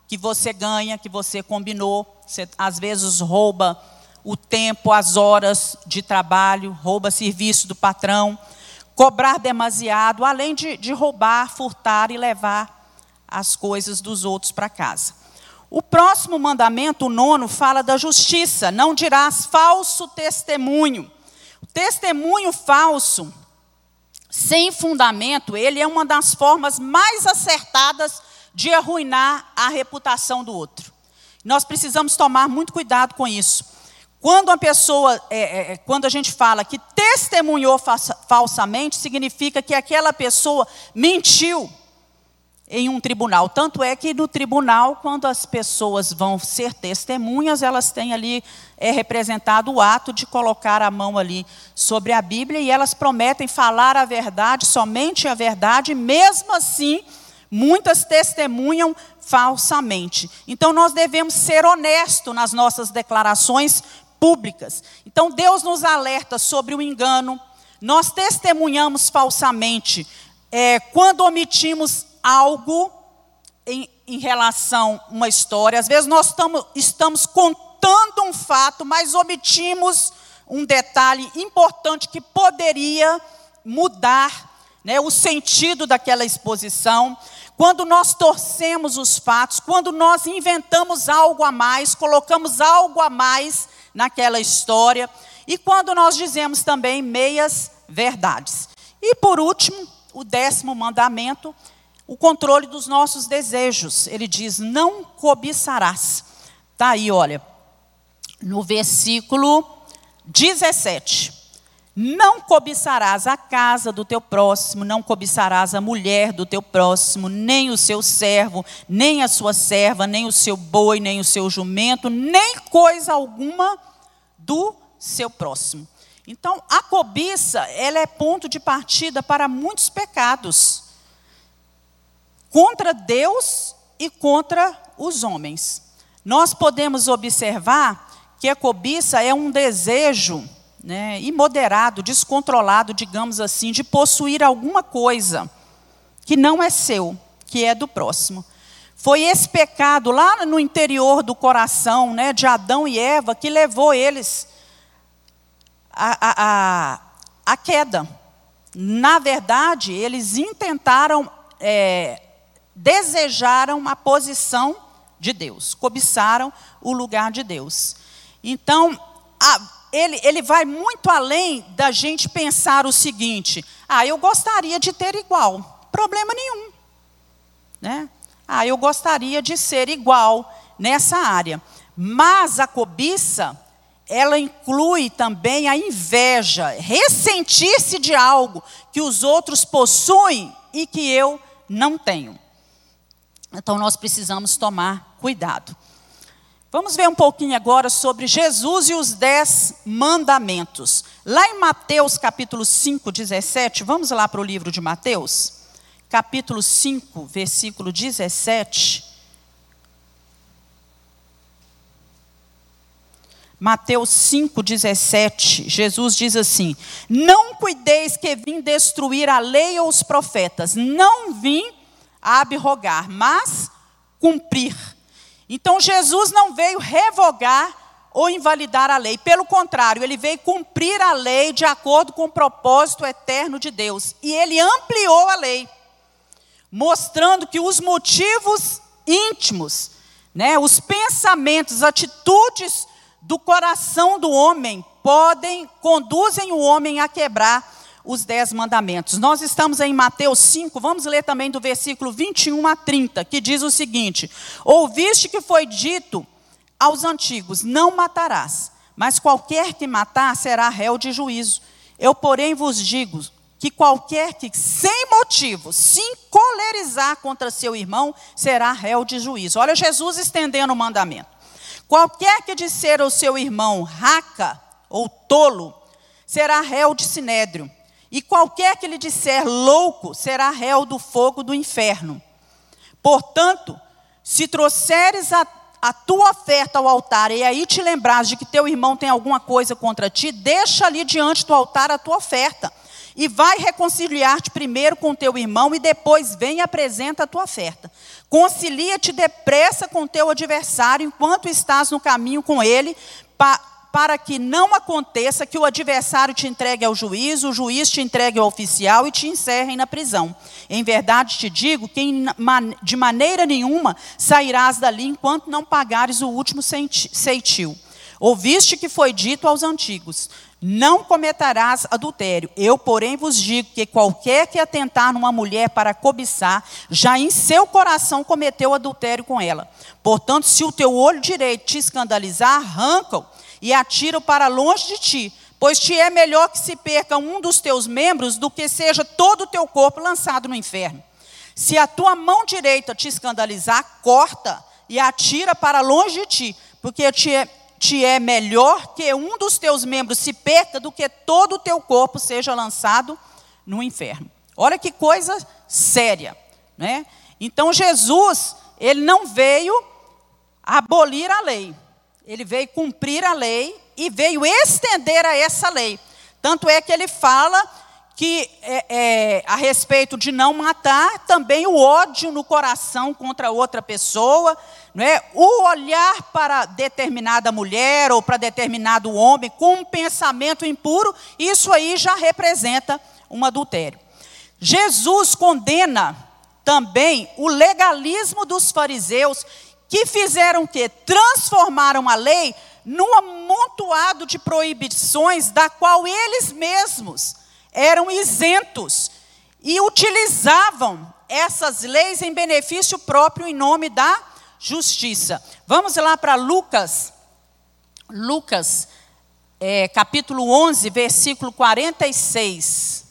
que você ganha, que você combinou. Você, às vezes, rouba o tempo, as horas de trabalho, rouba serviço do patrão. Cobrar demasiado, além de, de roubar, furtar e levar as coisas dos outros para casa. O próximo mandamento, o nono, fala da justiça. Não dirás falso testemunho. O testemunho falso sem fundamento, ele é uma das formas mais acertadas de arruinar a reputação do outro. Nós precisamos tomar muito cuidado com isso. Quando a pessoa, é, é, é quando a gente fala que testemunhou falsamente, significa que aquela pessoa mentiu em um tribunal. Tanto é que no tribunal, quando as pessoas vão ser testemunhas, elas têm ali é representado o ato de colocar a mão ali sobre a Bíblia e elas prometem falar a verdade, somente a verdade, mesmo assim, muitas testemunham falsamente. Então nós devemos ser honestos nas nossas declarações públicas. Então Deus nos alerta sobre o engano. Nós testemunhamos falsamente é, quando omitimos algo em, em relação a uma história. Às vezes nós tamo, estamos contando um fato, mas omitimos um detalhe importante que poderia mudar né, o sentido daquela exposição. Quando nós torcemos os fatos, quando nós inventamos algo a mais, colocamos algo a mais naquela história, e quando nós dizemos também meias verdades. E por último, o décimo mandamento o controle dos nossos desejos. Ele diz: não cobiçarás. Está aí, olha, no versículo 17. Não cobiçarás a casa do teu próximo, não cobiçarás a mulher do teu próximo, nem o seu servo, nem a sua serva, nem o seu boi, nem o seu jumento, nem coisa alguma do seu próximo. Então, a cobiça, ela é ponto de partida para muitos pecados contra Deus e contra os homens. Nós podemos observar que a cobiça é um desejo né, imoderado, descontrolado, digamos assim, de possuir alguma coisa que não é seu, que é do próximo. Foi esse pecado lá no interior do coração né, de Adão e Eva que levou eles à, à, à queda. Na verdade, eles intentaram é, desejaram a posição de Deus, cobiçaram o lugar de Deus. Então, a, ele, ele vai muito além da gente pensar o seguinte: ah, eu gostaria de ter igual, problema nenhum. Né? Ah, eu gostaria de ser igual nessa área. Mas a cobiça, ela inclui também a inveja, ressentir-se de algo que os outros possuem e que eu não tenho. Então nós precisamos tomar cuidado. Vamos ver um pouquinho agora sobre Jesus e os dez mandamentos. Lá em Mateus capítulo 5, 17, vamos lá para o livro de Mateus, capítulo 5, versículo 17. Mateus 5, 17, Jesus diz assim: Não cuideis que vim destruir a lei ou os profetas, não vim abrogar, mas cumprir. Então Jesus não veio revogar ou invalidar a lei, pelo contrário, ele veio cumprir a lei de acordo com o propósito eterno de Deus. E ele ampliou a lei, mostrando que os motivos íntimos, né, os pensamentos, atitudes do coração do homem podem conduzem o homem a quebrar os dez mandamentos. Nós estamos em Mateus 5, vamos ler também do versículo 21 a 30, que diz o seguinte: Ouviste que foi dito aos antigos: Não matarás, mas qualquer que matar será réu de juízo. Eu, porém, vos digo que qualquer que, sem motivo, se encolerizar contra seu irmão, será réu de juízo. Olha Jesus estendendo o mandamento. Qualquer que disser ao seu irmão raca ou tolo, será réu de sinédrio. E qualquer que lhe disser louco será réu do fogo do inferno. Portanto, se trouxeres a, a tua oferta ao altar e aí te lembrares de que teu irmão tem alguma coisa contra ti, deixa ali diante do altar a tua oferta. E vai reconciliar-te primeiro com teu irmão e depois vem e apresenta a tua oferta. Concilia-te depressa com teu adversário enquanto estás no caminho com ele, para para que não aconteça que o adversário te entregue ao juiz, o juiz te entregue ao oficial e te encerrem na prisão. Em verdade te digo que de maneira nenhuma sairás dali enquanto não pagares o último ceitil. Ouviste que foi dito aos antigos: não cometerás adultério. Eu, porém, vos digo que qualquer que atentar numa mulher para cobiçar, já em seu coração cometeu adultério com ela. Portanto, se o teu olho direito te escandalizar, arranca-o e atira para longe de ti, pois te é melhor que se perca um dos teus membros do que seja todo o teu corpo lançado no inferno. Se a tua mão direita te escandalizar, corta e atira para longe de ti, porque te é, te é melhor que um dos teus membros se perca do que todo o teu corpo seja lançado no inferno. Olha que coisa séria, né? Então Jesus, ele não veio abolir a lei, ele veio cumprir a lei e veio estender a essa lei. Tanto é que ele fala que é, é, a respeito de não matar, também o ódio no coração contra outra pessoa, não é? o olhar para determinada mulher ou para determinado homem com um pensamento impuro, isso aí já representa um adultério. Jesus condena também o legalismo dos fariseus que fizeram o quê? Transformaram a lei num amontoado de proibições da qual eles mesmos eram isentos e utilizavam essas leis em benefício próprio em nome da justiça. Vamos lá para Lucas, Lucas, é, capítulo 11, versículo 46.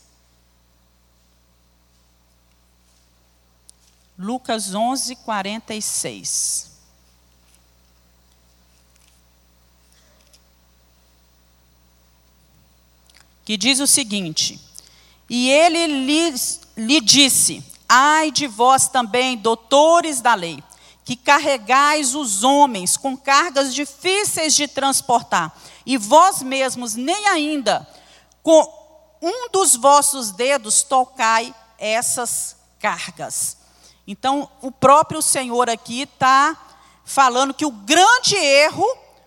Lucas 11, 46. Que diz o seguinte: E ele lhe, lhe disse: Ai de vós também, doutores da lei, que carregais os homens com cargas difíceis de transportar, e vós mesmos nem ainda com um dos vossos dedos tocai essas cargas. Então, o próprio Senhor aqui está falando que o grande erro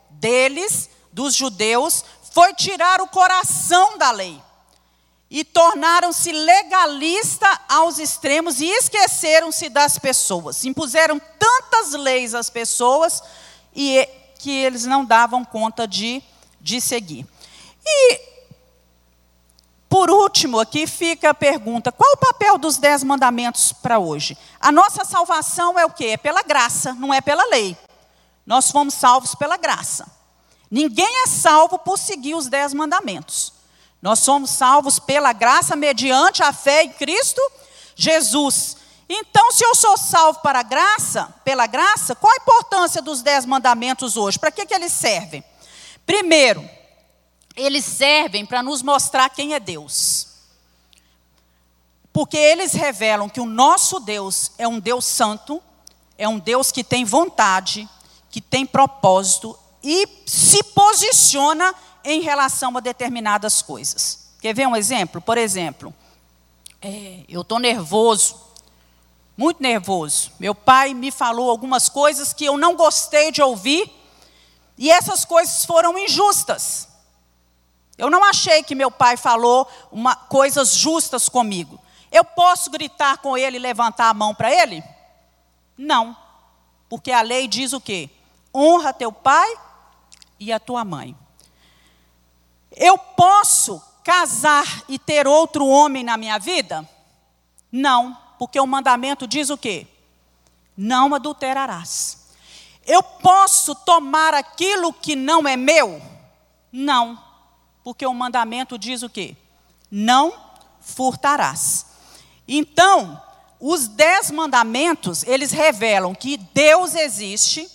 deles, dos judeus, foi tirar o coração da lei. E tornaram-se legalistas aos extremos e esqueceram-se das pessoas. Impuseram tantas leis às pessoas e que eles não davam conta de, de seguir. E por último, aqui fica a pergunta: qual o papel dos dez mandamentos para hoje? A nossa salvação é o quê? É pela graça, não é pela lei. Nós fomos salvos pela graça. Ninguém é salvo por seguir os dez mandamentos. Nós somos salvos pela graça mediante a fé em Cristo Jesus. Então, se eu sou salvo para graça, pela graça, qual a importância dos dez mandamentos hoje? Para que, que eles servem? Primeiro, eles servem para nos mostrar quem é Deus. Porque eles revelam que o nosso Deus é um Deus santo, é um Deus que tem vontade, que tem propósito e se posiciona em relação a determinadas coisas. Quer ver um exemplo? Por exemplo, é, eu estou nervoso muito nervoso. Meu pai me falou algumas coisas que eu não gostei de ouvir, e essas coisas foram injustas. Eu não achei que meu pai falou uma, coisas justas comigo. Eu posso gritar com ele e levantar a mão para ele? Não. Porque a lei diz o quê? Honra teu pai e a tua mãe. Eu posso casar e ter outro homem na minha vida? Não porque o mandamento diz o quê? Não adulterarás. Eu posso tomar aquilo que não é meu? Não, porque o mandamento diz o quê? Não furtarás. Então, os dez mandamentos, eles revelam que Deus existe,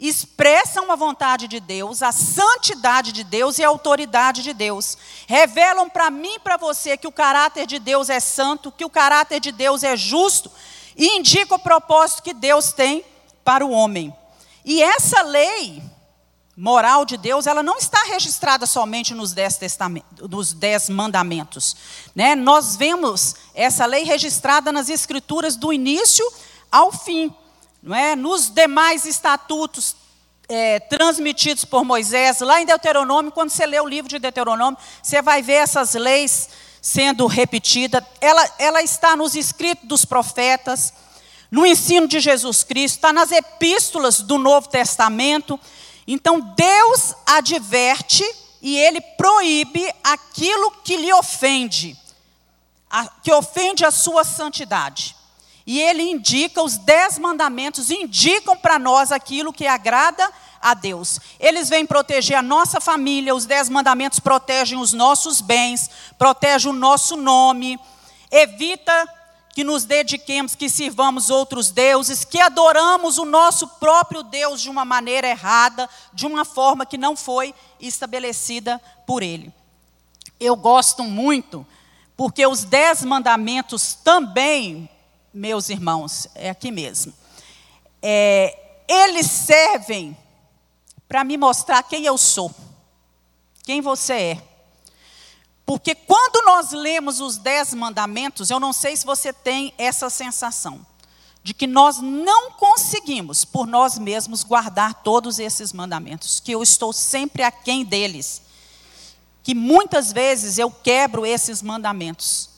expressam a vontade de Deus, a santidade de Deus e a autoridade de Deus. Revelam para mim e para você que o caráter de Deus é santo, que o caráter de Deus é justo e indica o propósito que Deus tem para o homem. E essa lei moral de Deus, ela não está registrada somente nos dez, nos dez mandamentos. Né? Nós vemos essa lei registrada nas escrituras do início ao fim não é? Nos demais estatutos é, transmitidos por Moisés, lá em Deuteronômio, quando você lê o livro de Deuteronômio, você vai ver essas leis sendo repetidas. Ela, ela está nos escritos dos profetas, no ensino de Jesus Cristo, está nas epístolas do Novo Testamento. Então, Deus adverte e ele proíbe aquilo que lhe ofende, a, que ofende a sua santidade. E ele indica, os dez mandamentos indicam para nós aquilo que agrada a Deus. Eles vêm proteger a nossa família, os dez mandamentos protegem os nossos bens, protegem o nosso nome, evita que nos dediquemos, que sirvamos outros deuses, que adoramos o nosso próprio Deus de uma maneira errada, de uma forma que não foi estabelecida por Ele. Eu gosto muito, porque os dez mandamentos também meus irmãos, é aqui mesmo. É, eles servem para me mostrar quem eu sou, quem você é. Porque quando nós lemos os dez mandamentos, eu não sei se você tem essa sensação, de que nós não conseguimos, por nós mesmos, guardar todos esses mandamentos, que eu estou sempre aquém deles, que muitas vezes eu quebro esses mandamentos.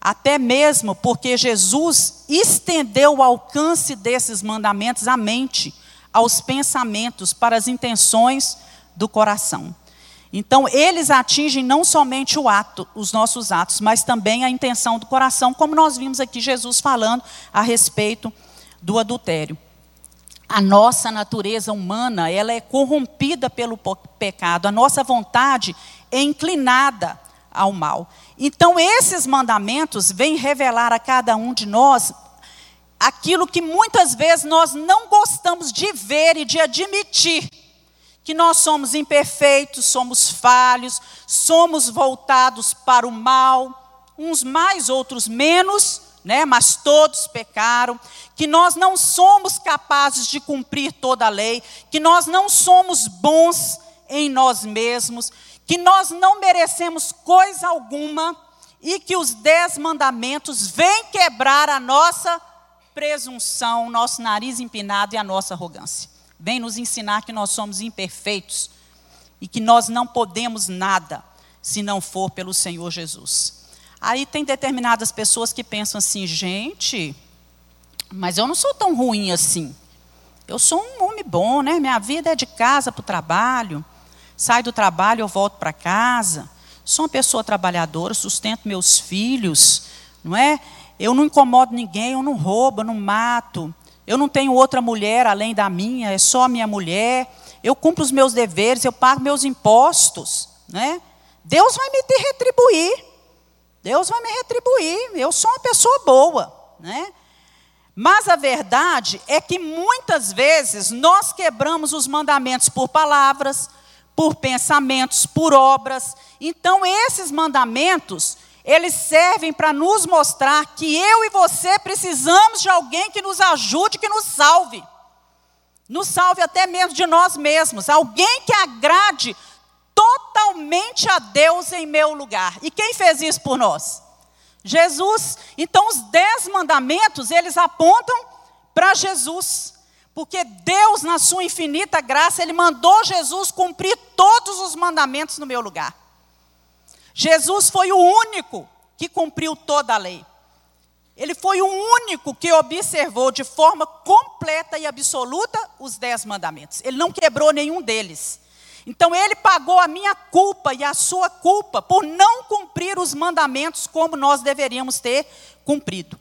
Até mesmo porque Jesus estendeu o alcance desses mandamentos à mente, aos pensamentos, para as intenções do coração. Então, eles atingem não somente o ato, os nossos atos, mas também a intenção do coração, como nós vimos aqui Jesus falando a respeito do adultério. A nossa natureza humana, ela é corrompida pelo pecado, a nossa vontade é inclinada ao mal. Então, esses mandamentos vêm revelar a cada um de nós aquilo que muitas vezes nós não gostamos de ver e de admitir. Que nós somos imperfeitos, somos falhos, somos voltados para o mal, uns mais, outros menos, né? mas todos pecaram. Que nós não somos capazes de cumprir toda a lei, que nós não somos bons em nós mesmos, que nós não merecemos coisa alguma e que os dez mandamentos vêm quebrar a nossa presunção, nosso nariz empinado e a nossa arrogância. Vem nos ensinar que nós somos imperfeitos e que nós não podemos nada se não for pelo Senhor Jesus. Aí tem determinadas pessoas que pensam assim, gente, mas eu não sou tão ruim assim. Eu sou um homem bom, né? Minha vida é de casa para o trabalho. Saio do trabalho, eu volto para casa. Sou uma pessoa trabalhadora, sustento meus filhos, não é? Eu não incomodo ninguém, eu não roubo, eu não mato. Eu não tenho outra mulher além da minha, é só a minha mulher. Eu cumpro os meus deveres, eu pago meus impostos, né? Deus vai me retribuir. Deus vai me retribuir, eu sou uma pessoa boa, né? Mas a verdade é que muitas vezes nós quebramos os mandamentos por palavras, por pensamentos, por obras. Então esses mandamentos, eles servem para nos mostrar que eu e você precisamos de alguém que nos ajude, que nos salve. Nos salve até mesmo de nós mesmos. Alguém que agrade totalmente a Deus em meu lugar. E quem fez isso por nós? Jesus. Então, os dez mandamentos, eles apontam para Jesus. Porque Deus, na sua infinita graça, Ele mandou Jesus cumprir todos os mandamentos no meu lugar. Jesus foi o único que cumpriu toda a lei. Ele foi o único que observou de forma completa e absoluta os dez mandamentos. Ele não quebrou nenhum deles. Então ele pagou a minha culpa e a sua culpa por não cumprir os mandamentos como nós deveríamos ter cumprido.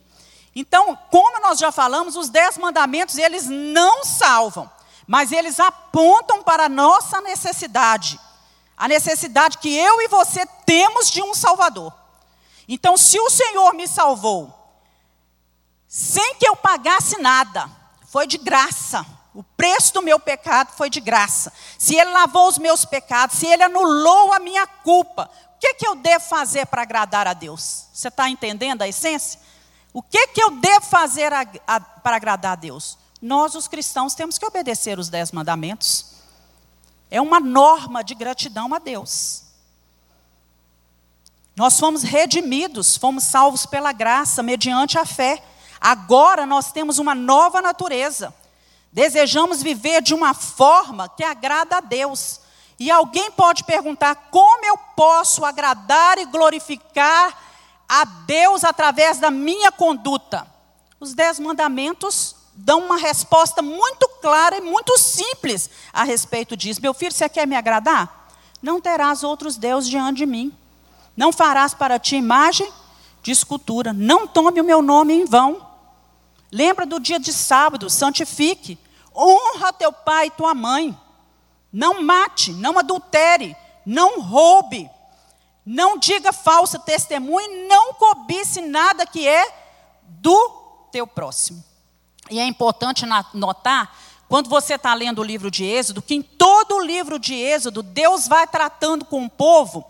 Então, como nós já falamos, os dez mandamentos eles não salvam, mas eles apontam para a nossa necessidade, a necessidade que eu e você temos de um Salvador. Então, se o Senhor me salvou, sem que eu pagasse nada, foi de graça. O preço do meu pecado foi de graça. Se Ele lavou os meus pecados, se Ele anulou a minha culpa, o que, que eu devo fazer para agradar a Deus? Você está entendendo a essência? O que, que eu devo fazer a, a, para agradar a Deus? Nós, os cristãos, temos que obedecer os dez mandamentos. É uma norma de gratidão a Deus. Nós fomos redimidos, fomos salvos pela graça, mediante a fé. Agora nós temos uma nova natureza. Desejamos viver de uma forma que agrada a Deus. E alguém pode perguntar: como eu posso agradar e glorificar a Deus através da minha conduta? Os dez mandamentos dão uma resposta muito clara e muito simples a respeito disso. Meu filho, você quer me agradar? Não terás outros deuses diante de mim. Não farás para ti imagem de escultura. Não tome o meu nome em vão. Lembra do dia de sábado, santifique. Honra teu pai e tua mãe. Não mate, não adultere, não roube, não diga falsa testemunha, não cobice nada que é do teu próximo. E é importante notar, quando você está lendo o livro de Êxodo, que em todo o livro de Êxodo, Deus vai tratando com o povo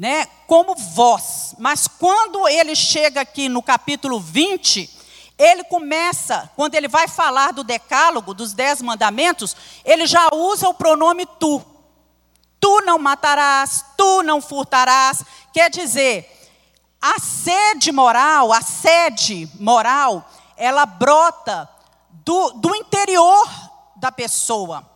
né, como voz. Mas quando ele chega aqui no capítulo 20, ele começa, quando ele vai falar do decálogo, dos dez mandamentos, ele já usa o pronome tu. Tu não matarás, tu não furtarás. Quer dizer, a sede moral, a sede moral, ela brota do, do interior da pessoa.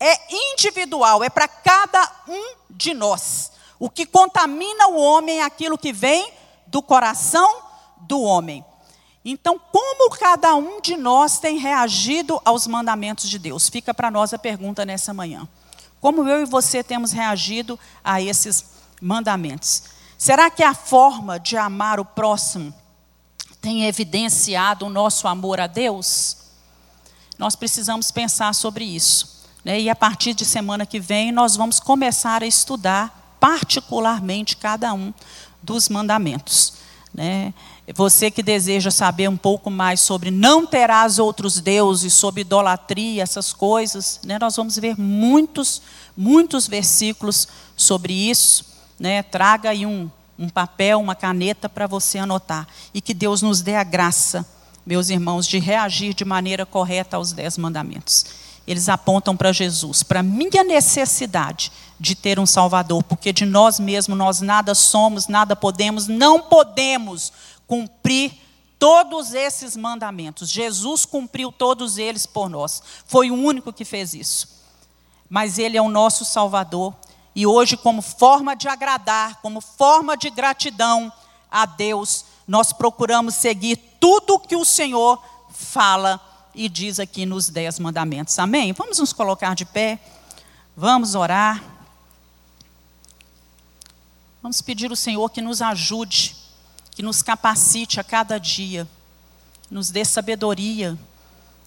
É individual, é para cada um de nós. O que contamina o homem é aquilo que vem do coração do homem. Então, como cada um de nós tem reagido aos mandamentos de Deus? Fica para nós a pergunta nessa manhã. Como eu e você temos reagido a esses mandamentos? Será que a forma de amar o próximo tem evidenciado o nosso amor a Deus? Nós precisamos pensar sobre isso. Né? E a partir de semana que vem, nós vamos começar a estudar particularmente cada um dos mandamentos. Né? Você que deseja saber um pouco mais sobre não terás outros deuses, sobre idolatria, essas coisas, né? nós vamos ver muitos, muitos versículos sobre isso. Né? Traga aí um, um papel, uma caneta para você anotar. E que Deus nos dê a graça, meus irmãos, de reagir de maneira correta aos dez mandamentos. Eles apontam para Jesus, para a minha necessidade de ter um Salvador, porque de nós mesmos nós nada somos, nada podemos, não podemos cumprir todos esses mandamentos. Jesus cumpriu todos eles por nós. Foi o único que fez isso. Mas Ele é o nosso Salvador. E hoje, como forma de agradar, como forma de gratidão a Deus, nós procuramos seguir tudo o que o Senhor fala e diz aqui nos Dez Mandamentos. Amém? Vamos nos colocar de pé. Vamos orar. Vamos pedir ao Senhor que nos ajude que nos capacite a cada dia, nos dê sabedoria,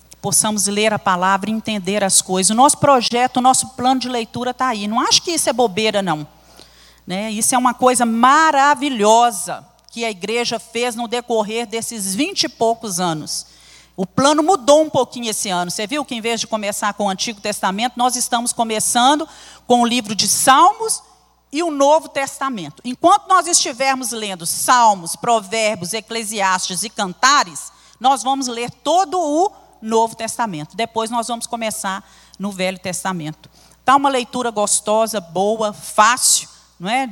que possamos ler a palavra e entender as coisas. O nosso projeto, o nosso plano de leitura está aí. Não acho que isso é bobeira, não. Né? Isso é uma coisa maravilhosa. que a igreja fez no decorrer desses vinte e poucos anos. O plano mudou um pouquinho esse ano. Você viu que em vez de começar com o Antigo Testamento, nós estamos começando com o livro de Salmos e o Novo Testamento. Enquanto nós estivermos lendo Salmos, Provérbios, Eclesiastes e Cantares, nós vamos ler todo o Novo Testamento. Depois nós vamos começar no Velho Testamento. Está uma leitura gostosa, boa, fácil, não é?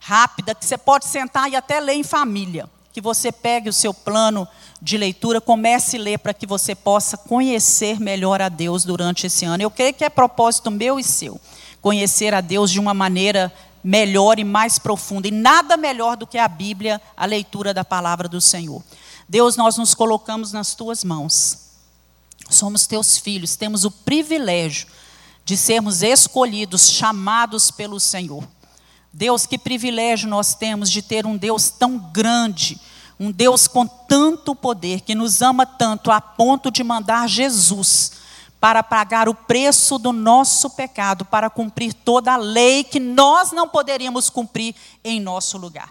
Rápida, que você pode sentar e até ler em família. Que você pegue o seu plano de leitura, comece a ler para que você possa conhecer melhor a Deus durante esse ano. Eu creio que é propósito meu e seu, conhecer a Deus de uma maneira melhor e mais profunda. E nada melhor do que a Bíblia, a leitura da palavra do Senhor. Deus, nós nos colocamos nas tuas mãos. Somos teus filhos, temos o privilégio de sermos escolhidos, chamados pelo Senhor. Deus, que privilégio nós temos de ter um Deus tão grande um Deus com tanto poder, que nos ama tanto a ponto de mandar Jesus para pagar o preço do nosso pecado, para cumprir toda a lei que nós não poderíamos cumprir em nosso lugar.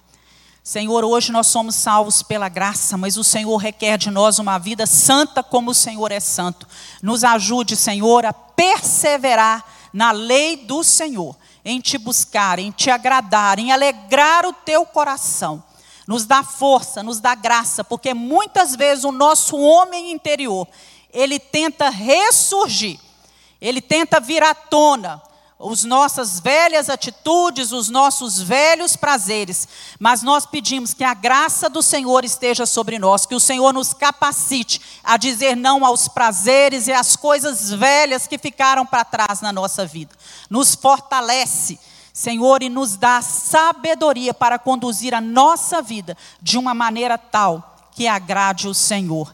Senhor, hoje nós somos salvos pela graça, mas o Senhor requer de nós uma vida santa como o Senhor é santo. Nos ajude, Senhor, a perseverar na lei do Senhor, em te buscar, em te agradar, em alegrar o teu coração nos dá força, nos dá graça, porque muitas vezes o nosso homem interior, ele tenta ressurgir, ele tenta vir à tona as nossas velhas atitudes, os nossos velhos prazeres, mas nós pedimos que a graça do Senhor esteja sobre nós, que o Senhor nos capacite a dizer não aos prazeres e às coisas velhas que ficaram para trás na nossa vida. Nos fortalece Senhor, e nos dá sabedoria para conduzir a nossa vida de uma maneira tal que agrade o Senhor.